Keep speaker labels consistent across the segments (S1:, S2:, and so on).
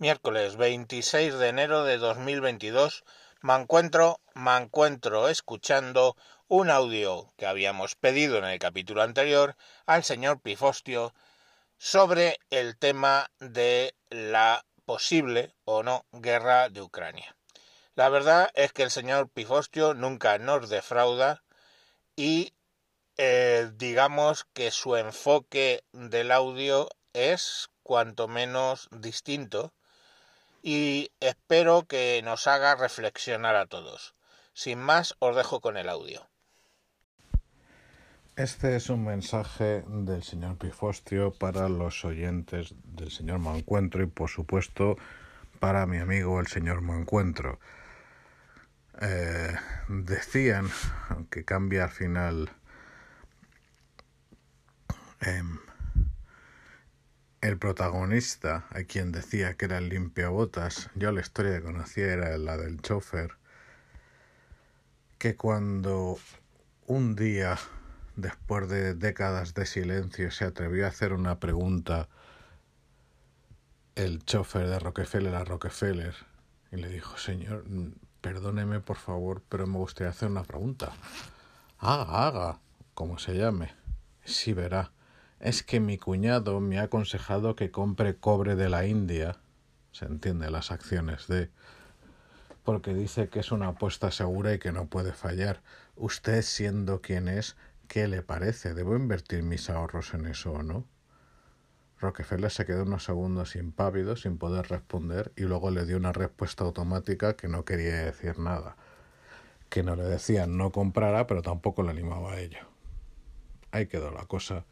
S1: Miércoles 26 de enero de 2022 me encuentro, me encuentro escuchando un audio que habíamos pedido en el capítulo anterior al señor Pifostio sobre el tema de la posible o no guerra de Ucrania. La verdad es que el señor Pifostio nunca nos defrauda y eh, digamos que su enfoque del audio es cuanto menos distinto y espero que nos haga reflexionar a todos. Sin más, os dejo con el audio.
S2: Este es un mensaje del señor Pifostio para los oyentes del señor Mancuentro y por supuesto para mi amigo el señor Mancuentro. Eh, decían, aunque cambia al final, eh, el protagonista, a quien decía que era el limpiabotas, yo la historia que conocía era la del chofer, que cuando un día, después de décadas de silencio, se atrevió a hacer una pregunta el chofer de Rockefeller a Rockefeller y le dijo, señor, perdóneme por favor, pero me gustaría hacer una pregunta. Haga, haga, como se llame. Sí verá es que mi cuñado me ha aconsejado que compre cobre de la India, se entiende las acciones de, porque dice que es una apuesta segura y que no puede fallar. Usted siendo quien es, ¿qué le parece? ¿Debo invertir mis ahorros en eso o no? Rockefeller se quedó unos segundos impávido, sin poder responder, y luego le dio una respuesta automática que no quería decir nada, que no le decía no comprara, pero tampoco le animaba a ello. Ahí quedó la cosa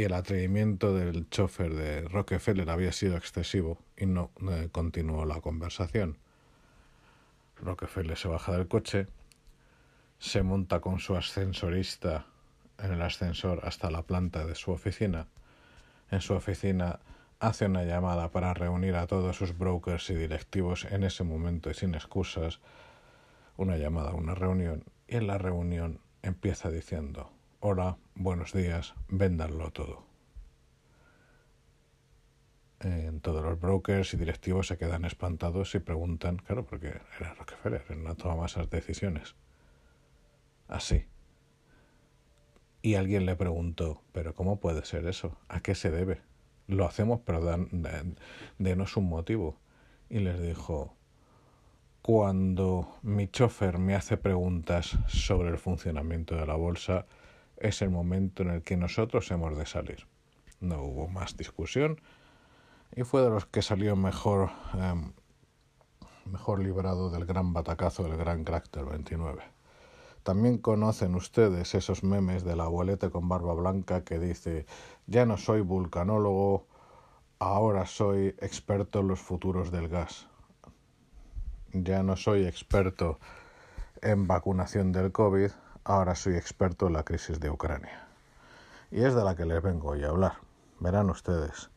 S2: y el atrevimiento del chofer de Rockefeller había sido excesivo y no eh, continuó la conversación. Rockefeller se baja del coche, se monta con su ascensorista en el ascensor hasta la planta de su oficina. En su oficina hace una llamada para reunir a todos sus brokers y directivos en ese momento y sin excusas. Una llamada, una reunión. Y en la reunión empieza diciendo hola, buenos días, véndanlo todo. Todos los brokers y directivos se quedan espantados y preguntan, claro, porque era Rockefeller, él no tomaba esas decisiones. Así. Y alguien le preguntó, ¿pero cómo puede ser eso? ¿A qué se debe? Lo hacemos, pero dan, denos un motivo. Y les dijo, cuando mi chofer me hace preguntas sobre el funcionamiento de la bolsa, es el momento en el que nosotros hemos de salir. No hubo más discusión y fue de los que salió mejor, em, mejor librado del gran batacazo del gran crack del 29. También conocen ustedes esos memes del abuelete con barba blanca que dice ya no soy vulcanólogo, ahora soy experto en los futuros del gas. Ya no soy experto en vacunación del COVID, ahora soy experto en la crisis de Ucrania. Y es de la que les vengo hoy a hablar. Verán ustedes.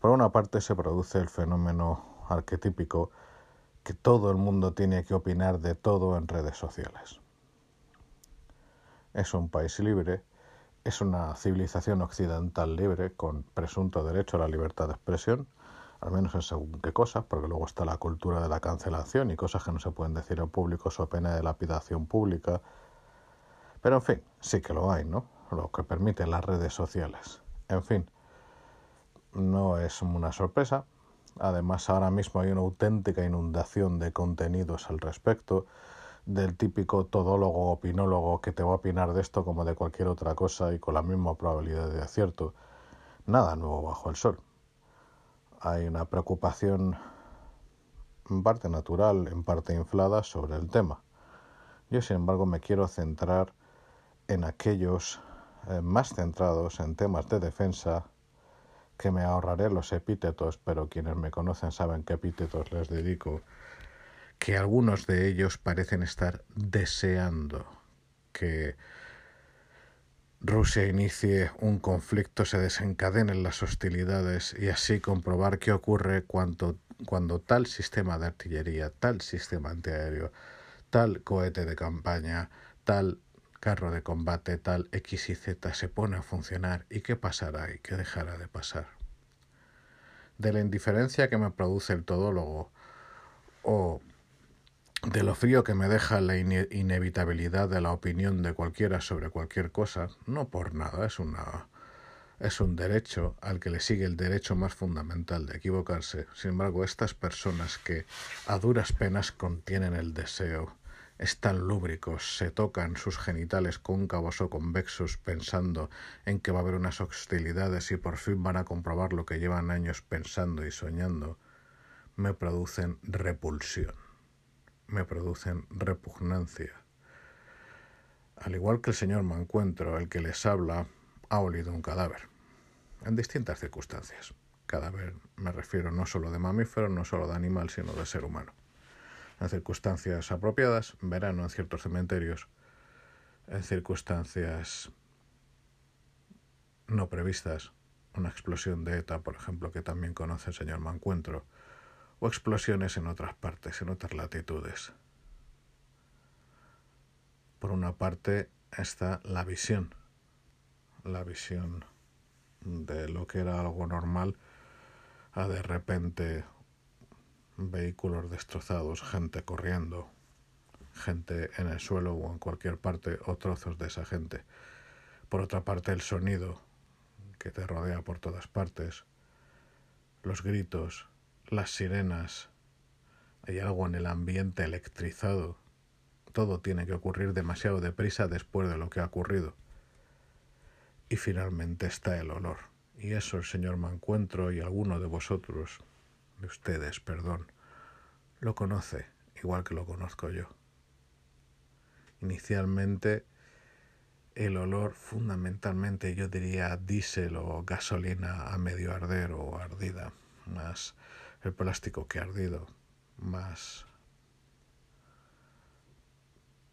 S2: Por una parte se produce el fenómeno arquetípico que todo el mundo tiene que opinar de todo en redes sociales. Es un país libre, es una civilización occidental libre con presunto derecho a la libertad de expresión, al menos en según qué cosas, porque luego está la cultura de la cancelación y cosas que no se pueden decir en público so pena de lapidación pública, pero en fin, sí que lo hay, ¿no? Lo que permiten las redes sociales. En fin, no es una sorpresa. Además, ahora mismo hay una auténtica inundación de contenidos al respecto del típico todólogo opinólogo que te va a opinar de esto como de cualquier otra cosa y con la misma probabilidad de acierto. Nada nuevo bajo el sol. Hay una preocupación en parte natural, en parte inflada sobre el tema. Yo, sin embargo, me quiero centrar en aquellos eh, más centrados en temas de defensa, que me ahorraré los epítetos, pero quienes me conocen saben qué epítetos les dedico, que algunos de ellos parecen estar deseando que Rusia inicie un conflicto, se desencadenen las hostilidades y así comprobar qué ocurre cuando, cuando tal sistema de artillería, tal sistema antiaéreo, tal cohete de campaña, tal carro de combate tal X y Z se pone a funcionar y qué pasará y qué dejará de pasar. de la indiferencia que me produce el todólogo o de lo frío que me deja la inevitabilidad de la opinión de cualquiera sobre cualquier cosa, no por nada, es una es un derecho al que le sigue el derecho más fundamental de equivocarse. Sin embargo, estas personas que a duras penas contienen el deseo, están lúbricos, se tocan sus genitales cóncavos o convexos pensando en que va a haber unas hostilidades y por fin van a comprobar lo que llevan años pensando y soñando, me producen repulsión, me producen repugnancia. Al igual que el señor Mancuentro, el que les habla, ha olido un cadáver, en distintas circunstancias. Cadáver me refiero no solo de mamífero, no solo de animal, sino de ser humano en circunstancias apropiadas, verano en ciertos cementerios, en circunstancias no previstas, una explosión de ETA, por ejemplo, que también conoce el señor Mancuentro, o explosiones en otras partes, en otras latitudes. Por una parte está la visión, la visión de lo que era algo normal a de repente vehículos destrozados, gente corriendo, gente en el suelo o en cualquier parte o trozos de esa gente. Por otra parte, el sonido que te rodea por todas partes, los gritos, las sirenas, hay algo en el ambiente electrizado. Todo tiene que ocurrir demasiado deprisa después de lo que ha ocurrido. Y finalmente está el olor. Y eso el señor Mancuentro y alguno de vosotros de ustedes, perdón, lo conoce igual que lo conozco yo. Inicialmente el olor fundamentalmente yo diría diésel o gasolina a medio arder o ardida, más el plástico que ardido, más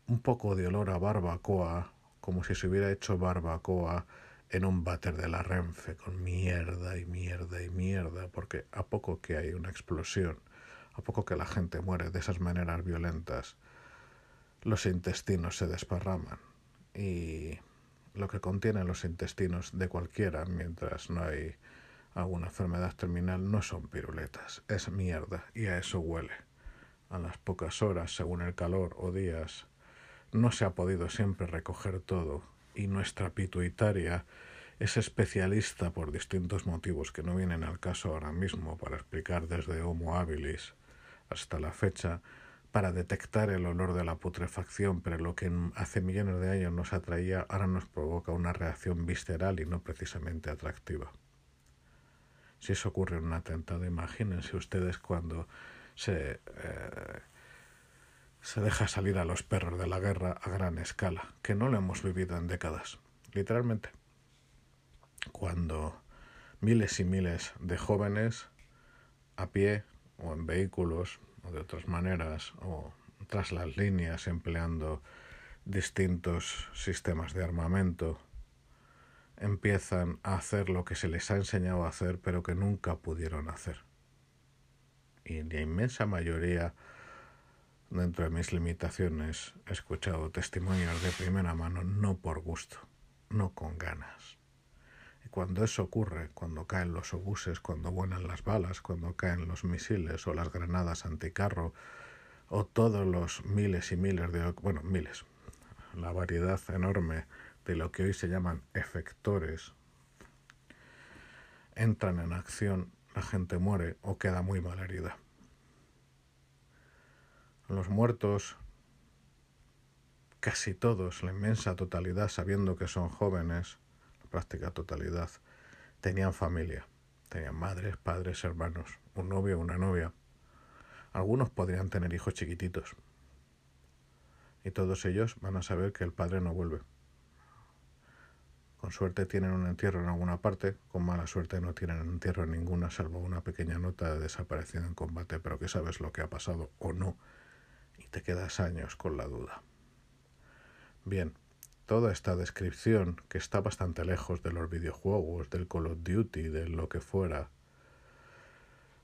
S2: un poco de olor a barbacoa, como si se hubiera hecho barbacoa en un váter de la Renfe con mierda y mierda y mierda, porque a poco que hay una explosión, a poco que la gente muere de esas maneras violentas, los intestinos se desparraman y lo que contienen los intestinos de cualquiera mientras no hay alguna enfermedad terminal no son piruletas, es mierda y a eso huele. A las pocas horas, según el calor o días, no se ha podido siempre recoger todo y nuestra pituitaria es especialista por distintos motivos que no vienen al caso ahora mismo para explicar desde Homo habilis hasta la fecha para detectar el olor de la putrefacción, pero lo que hace millones de años nos atraía ahora nos provoca una reacción visceral y no precisamente atractiva. Si eso ocurre en un atentado, imagínense ustedes cuando se eh, se deja salir a los perros de la guerra a gran escala, que no lo hemos vivido en décadas, literalmente. Cuando miles y miles de jóvenes a pie o en vehículos o de otras maneras o tras las líneas empleando distintos sistemas de armamento empiezan a hacer lo que se les ha enseñado a hacer pero que nunca pudieron hacer. Y la inmensa mayoría Dentro de mis limitaciones he escuchado testimonios de primera mano, no por gusto, no con ganas. Y cuando eso ocurre, cuando caen los obuses, cuando vuelan las balas, cuando caen los misiles o las granadas anticarro, o todos los miles y miles de... bueno, miles, la variedad enorme de lo que hoy se llaman efectores, entran en acción, la gente muere o queda muy mal herida los muertos, casi todos, la inmensa totalidad, sabiendo que son jóvenes, la práctica totalidad, tenían familia, tenían madres, padres, hermanos, un novio, una novia. Algunos podrían tener hijos chiquititos. Y todos ellos van a saber que el padre no vuelve. Con suerte tienen un entierro en alguna parte, con mala suerte no tienen entierro en ninguna, salvo una pequeña nota de desaparición en combate, pero que sabes lo que ha pasado o no te quedas años con la duda. Bien, toda esta descripción, que está bastante lejos de los videojuegos, del Call of Duty, de lo que fuera,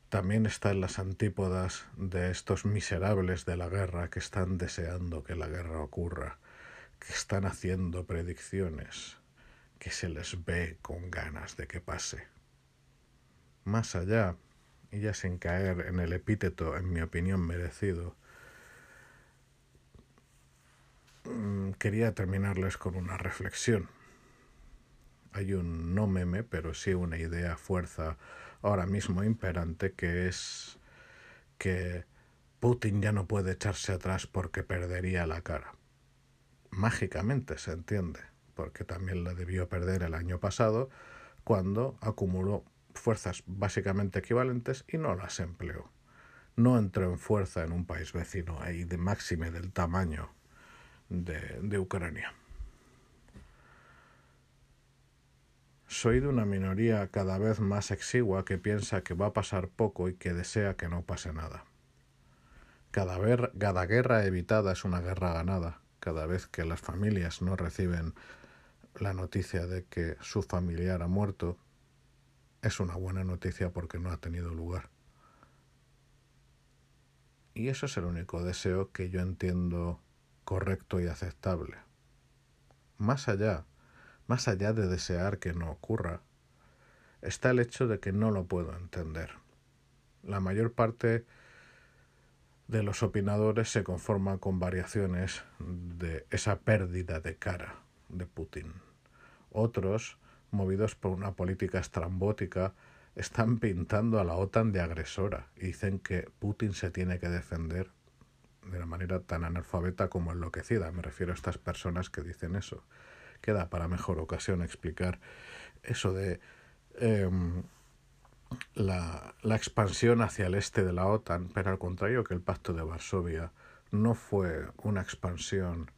S2: también está en las antípodas de estos miserables de la guerra que están deseando que la guerra ocurra, que están haciendo predicciones, que se les ve con ganas de que pase. Más allá y ya sin caer en el epíteto, en mi opinión, merecido, quería terminarles con una reflexión. Hay un no meme, pero sí una idea fuerza ahora mismo imperante que es que Putin ya no puede echarse atrás porque perdería la cara. Mágicamente se entiende, porque también la debió perder el año pasado cuando acumuló fuerzas básicamente equivalentes y no las empleó. No entró en fuerza en un país vecino ahí de máxime del tamaño de, Ucrania. Soy de una minoría cada vez más exigua que piensa que va a pasar poco y que desea que no pase nada. Cada, cada guerra evitada es una guerra ganada. Cada vez que las familias no reciben la noticia de que su familiar ha muerto, es una buena noticia porque no ha tenido lugar. Y eso es el único deseo que yo entiendo correcto y aceptable. Más allá, más allá de desear que no ocurra, está el hecho de que no lo puedo entender. La mayor parte de los opinadores se conforma con variaciones de esa pérdida de cara de Putin. Otros movidos por una política estrambótica, están pintando a la OTAN de agresora y dicen que Putin se tiene que defender de una manera tan analfabeta como enloquecida. Me refiero a estas personas que dicen eso. Queda para mejor ocasión explicar eso de em, la, la expansión hacia el este de la OTAN, pero al contrario que el Pacto de Varsovia no fue una expansión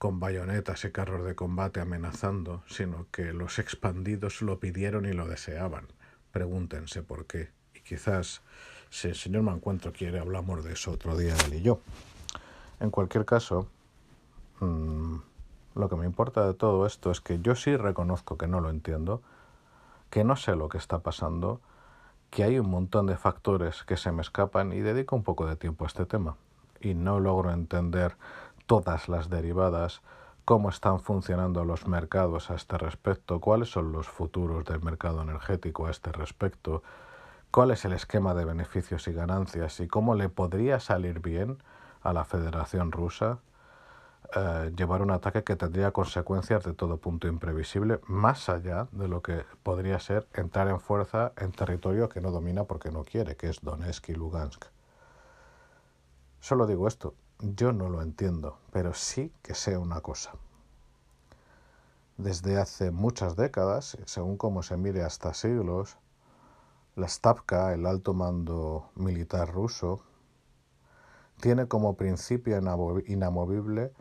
S2: con bayonetas y carros de combate amenazando, sino que los expandidos lo pidieron y lo deseaban. Pregúntense por qué. Y quizás, si el señor Mancuentro quiere, hablamos de eso otro día él y yo. En cualquier caso, mmm, lo que me importa de todo esto es que yo sí reconozco que no lo entiendo, que no sé lo que está pasando, que hay un montón de factores que se me escapan y dedico un poco de tiempo a este tema. Y no logro entender todas las derivadas, cómo están funcionando los mercados a este respecto, cuáles son los futuros del mercado energético a este respecto, cuál es el esquema de beneficios y ganancias y cómo le podría salir bien a la Federación Rusa eh, llevar un ataque que tendría consecuencias de todo punto imprevisible, más allá de lo que podría ser entrar en fuerza en territorio que no domina porque no quiere, que es Donetsk y Lugansk. Solo digo esto, yo no lo entiendo, pero sí que sé una cosa. Desde hace muchas décadas, según como se mire hasta siglos, la Stavka, el alto mando militar ruso, tiene como principio inamovible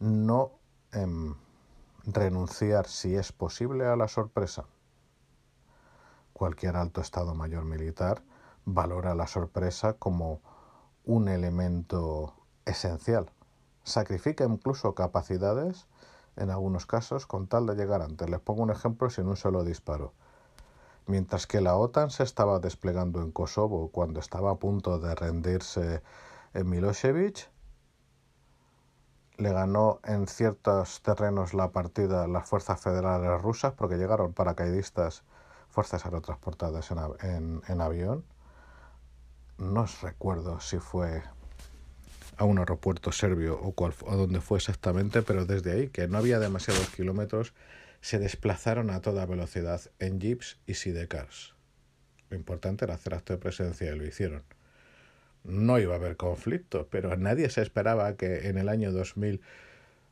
S2: no eh, renunciar, si es posible, a la sorpresa. Cualquier alto Estado Mayor militar valora la sorpresa como un elemento esencial. Sacrifica incluso capacidades, en algunos casos, con tal de llegar antes. Les pongo un ejemplo sin un solo disparo. Mientras que la OTAN se estaba desplegando en Kosovo cuando estaba a punto de rendirse en Milosevic, le ganó en ciertos terrenos la partida las fuerzas federales rusas porque llegaron paracaidistas, fuerzas aerotransportadas en, en, en avión. No os recuerdo si fue a un aeropuerto serbio o, cual, o donde fue exactamente, pero desde ahí, que no había demasiados kilómetros, se desplazaron a toda velocidad en jeeps y sidecars. Lo importante era hacer acto de presencia y lo hicieron. No iba a haber conflicto, pero nadie se esperaba que en el año 2000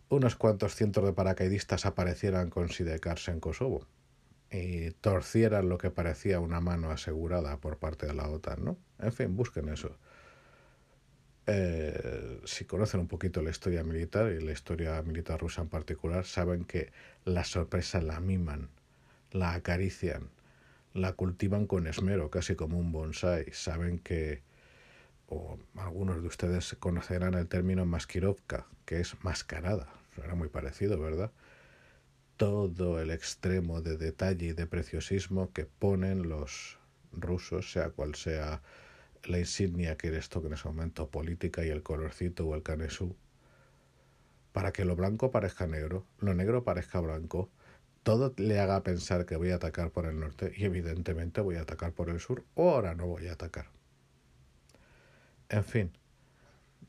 S2: unos cuantos cientos de paracaidistas aparecieran con sidecars en Kosovo y torcieran lo que parecía una mano asegurada por parte de la OTAN, ¿no? En fin, busquen eso. Eh, si conocen un poquito la historia militar y la historia militar rusa en particular, saben que la sorpresa la miman, la acarician, la cultivan con esmero, casi como un bonsai. Saben que, o algunos de ustedes conocerán el término maskirovka, que es mascarada. Era muy parecido, ¿verdad? Todo el extremo de detalle y de preciosismo que ponen los rusos, sea cual sea la insignia que eres tú en ese momento, política y el colorcito o el canesú, para que lo blanco parezca negro, lo negro parezca blanco, todo le haga pensar que voy a atacar por el norte y evidentemente voy a atacar por el sur o ahora no voy a atacar. En fin,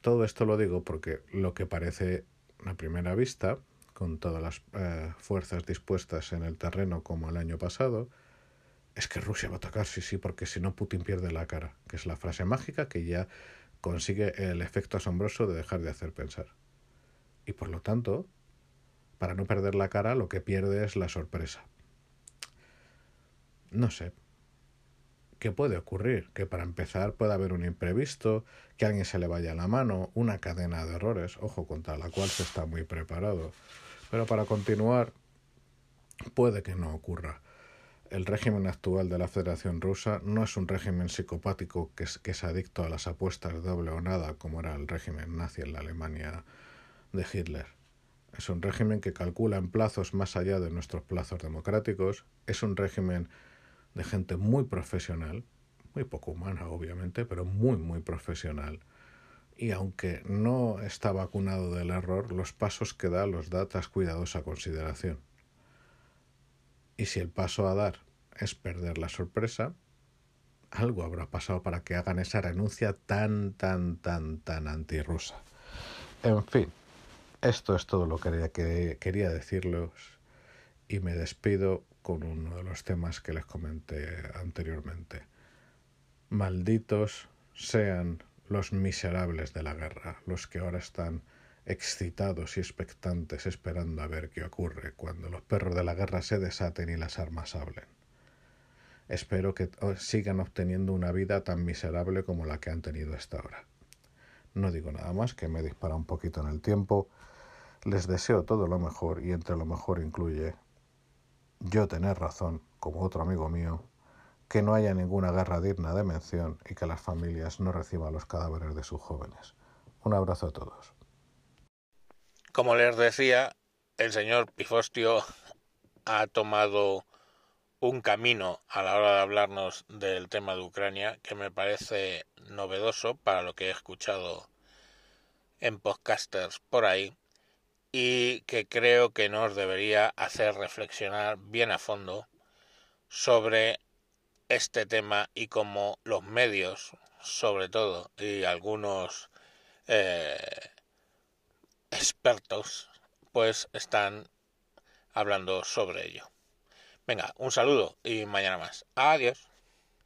S2: todo esto lo digo porque lo que parece a primera vista, con todas las eh, fuerzas dispuestas en el terreno como el año pasado, es que Rusia va a atacar, sí, sí, porque si no Putin pierde la cara, que es la frase mágica que ya consigue el efecto asombroso de dejar de hacer pensar. Y por lo tanto, para no perder la cara, lo que pierde es la sorpresa. No sé, ¿Qué puede ocurrir? Que para empezar pueda haber un imprevisto, que alguien se le vaya la mano, una cadena de errores, ojo, contra la cual se está muy preparado. Pero para continuar, puede que no ocurra. El régimen actual de la Federación Rusa no es un régimen psicopático que es, adicto a las apuestas doble o nada, como era el régimen nazi en la Alemania de Hitler. Es un régimen que calcula en plazos más allá de nuestros plazos democráticos. Es un régimen de gente muy profesional, muy poco humana obviamente, pero muy, muy profesional. Y aunque no está vacunado del error, los pasos que da los da tras cuidadosa consideración. Y si el paso a dar es perder la sorpresa, algo habrá pasado para que hagan esa renuncia tan, tan, tan, tan antirrusa. En fin, esto es todo lo que quería decirles y me despido con uno de los temas que les comenté anteriormente. Malditos sean los miserables de la guerra, los que ahora están excitados y expectantes esperando a ver qué ocurre cuando los perros de la guerra se desaten y las armas hablen. Espero que sigan obteniendo una vida tan miserable como la que han tenido hasta ahora. No digo nada más, que me dispara un poquito en el tiempo. Les deseo todo lo mejor y entre lo mejor incluye yo tener razón, como otro amigo mío, que no haya ninguna guerra digna de mención y que las familias no reciban los cadáveres de sus jóvenes. Un abrazo a todos.
S1: Como les decía, el señor Pifostio ha tomado un camino a la hora de hablarnos del tema de Ucrania que me parece novedoso para lo que he escuchado en podcasters por ahí y que creo que nos debería hacer reflexionar bien a fondo sobre este tema y cómo los medios, sobre todo, y algunos eh, expertos, pues están hablando sobre ello. Venga, un saludo y mañana más. Adiós.